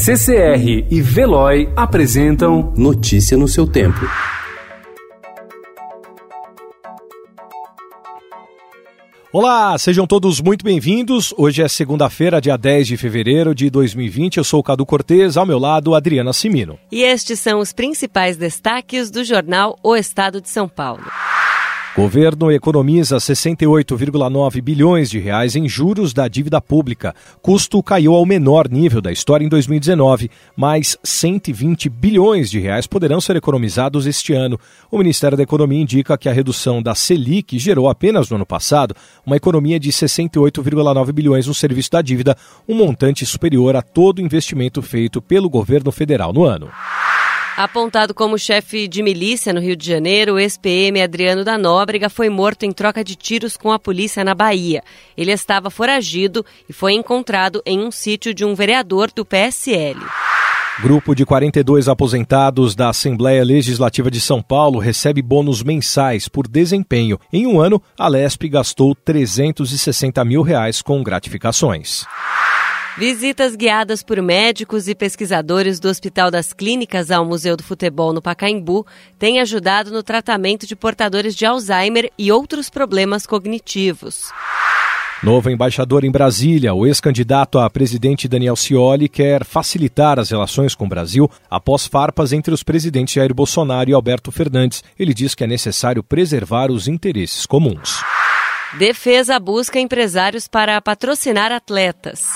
CCR e Veloy apresentam Notícia no seu tempo. Olá, sejam todos muito bem-vindos. Hoje é segunda-feira, dia 10 de fevereiro de 2020. Eu sou o Cadu Cortez, ao meu lado, Adriana Simino. E estes são os principais destaques do jornal O Estado de São Paulo. Governo economiza 68,9 bilhões de reais em juros da dívida pública. Custo caiu ao menor nível da história em 2019, mas 120 bilhões de reais poderão ser economizados este ano. O Ministério da Economia indica que a redução da Selic gerou apenas no ano passado uma economia de 68,9 bilhões no serviço da dívida, um montante superior a todo o investimento feito pelo governo federal no ano. Apontado como chefe de milícia no Rio de Janeiro, o ex-PM Adriano da Nóbrega foi morto em troca de tiros com a polícia na Bahia. Ele estava foragido e foi encontrado em um sítio de um vereador do PSL. Grupo de 42 aposentados da Assembleia Legislativa de São Paulo recebe bônus mensais por desempenho. Em um ano, a LESP gastou 360 mil reais com gratificações. Visitas guiadas por médicos e pesquisadores do Hospital das Clínicas ao Museu do Futebol no Pacaembu têm ajudado no tratamento de portadores de Alzheimer e outros problemas cognitivos. Novo embaixador em Brasília, o ex-candidato a presidente Daniel Scioli quer facilitar as relações com o Brasil após farpas entre os presidentes Jair Bolsonaro e Alberto Fernandes. Ele diz que é necessário preservar os interesses comuns. Defesa busca empresários para patrocinar atletas.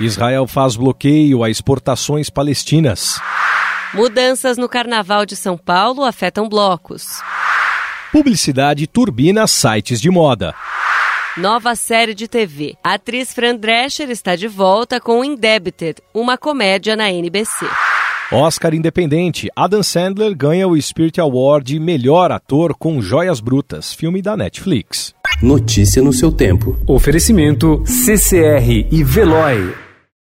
Israel faz bloqueio a exportações palestinas. Mudanças no Carnaval de São Paulo afetam blocos. Publicidade turbina sites de moda. Nova série de TV. A atriz Fran Drescher está de volta com Indebted, uma comédia na NBC. Oscar Independente. Adam Sandler ganha o Spirit Award de melhor ator com Joias Brutas, filme da Netflix. Notícia no seu tempo. Oferecimento CCR e Veloy.